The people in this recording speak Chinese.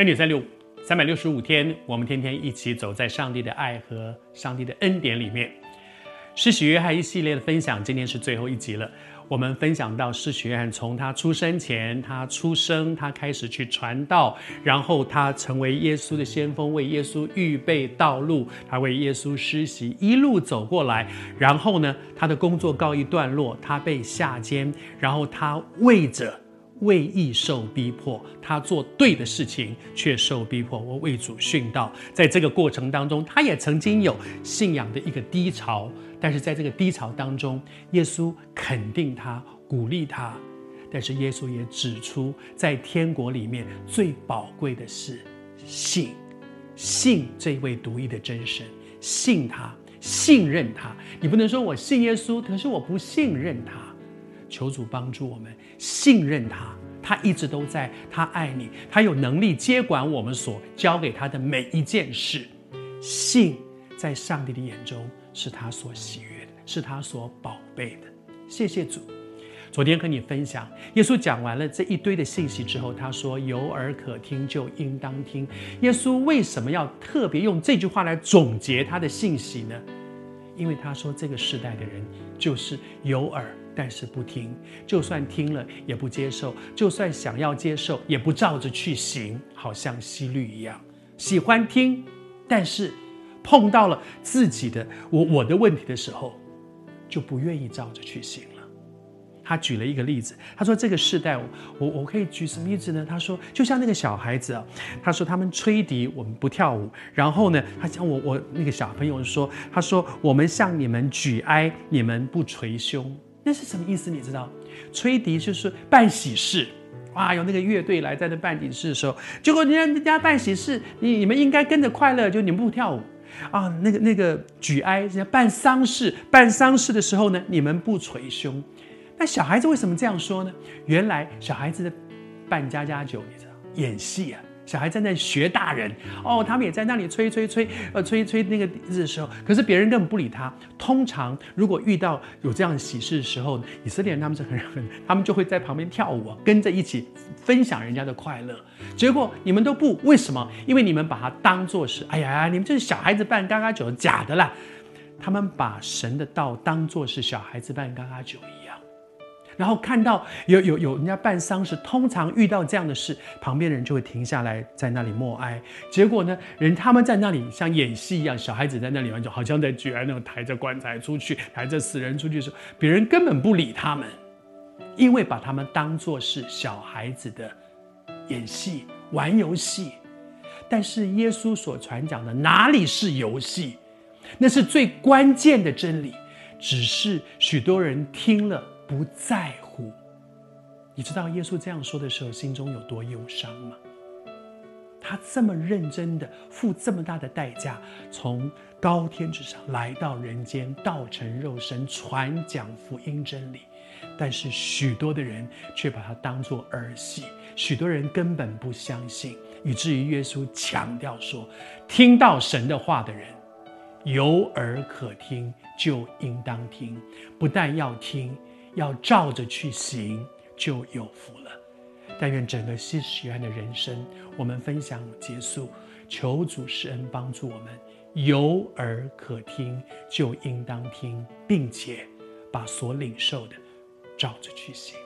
恩典三六五，三百六十五天，我们天天一起走在上帝的爱和上帝的恩典里面。施洗约翰一系列的分享，今天是最后一集了。我们分享到施洗约翰从他出生前，他出生，他开始去传道，然后他成为耶稣的先锋，为耶稣预备道路，他为耶稣施洗，一路走过来。然后呢，他的工作告一段落，他被下监，然后他为着。为义受逼迫，他做对的事情却受逼迫。我为主殉道，在这个过程当中，他也曾经有信仰的一个低潮。但是在这个低潮当中，耶稣肯定他，鼓励他。但是耶稣也指出，在天国里面最宝贵的是信，信这位独一的真神，信他，信任他。你不能说我信耶稣，可是我不信任他。求主帮助我们信任他，他一直都在，他爱你，他有能力接管我们所交给他的每一件事。信在上帝的眼中是他所喜悦的，是他所宝贝的。谢谢主。昨天和你分享，耶稣讲完了这一堆的信息之后，他说：“有耳可听就应当听。”耶稣为什么要特别用这句话来总结他的信息呢？因为他说这个时代的人就是有耳。但是不听，就算听了也不接受，就算想要接受也不照着去行，好像希律一样，喜欢听，但是碰到了自己的我我的问题的时候，就不愿意照着去行了。他举了一个例子，他说这个世代，我我可以举什么例子呢？他说就像那个小孩子啊，他说他们吹笛，我们不跳舞，然后呢，他讲我我那个小朋友说，他说我们向你们举哀，你们不捶胸。那是什么意思？你知道，吹笛就是办喜事，哇，有那个乐队来在那办喜事的时候，结果人家人家办喜事，你你们应该跟着快乐，就你们不跳舞啊。那个那个举哀，人家办丧事，办丧事的时候呢，你们不捶胸。那小孩子为什么这样说呢？原来小孩子的办家家酒，你知道，演戏啊。小孩在那学大人哦，他们也在那里吹吹吹，呃，吹吹那个笛子的时候，可是别人根本不理他。通常如果遇到有这样的喜事的时候，以色列人他们是很很，他们就会在旁边跳舞，跟着一起分享人家的快乐。结果你们都不，为什么？因为你们把它当作是，哎呀，你们就是小孩子办嘎嘎酒，假的啦。他们把神的道当作是小孩子办嘎嘎酒。然后看到有有有人家办丧事，通常遇到这样的事，旁边的人就会停下来在那里默哀。结果呢，人他们在那里像演戏一样，小孩子在那里玩，就好像在举哀那种抬着棺材出去，抬着死人出去的时候，别人根本不理他们，因为把他们当作是小孩子的演戏、玩游戏。但是耶稣所传讲的哪里是游戏？那是最关键的真理，只是许多人听了。不在乎，你知道耶稣这样说的时候，心中有多忧伤吗？他这么认真的付这么大的代价，从高天之上来到人间，道成肉身，传讲福音真理，但是许多的人却把它当作儿戏，许多人根本不相信，以至于耶稣强调说：听到神的话的人，有耳可听就应当听，不但要听。要照着去行，就有福了。但愿整个施学院的人生，我们分享结束，求主施恩帮助我们，有耳可听就应当听，并且把所领受的照着去行。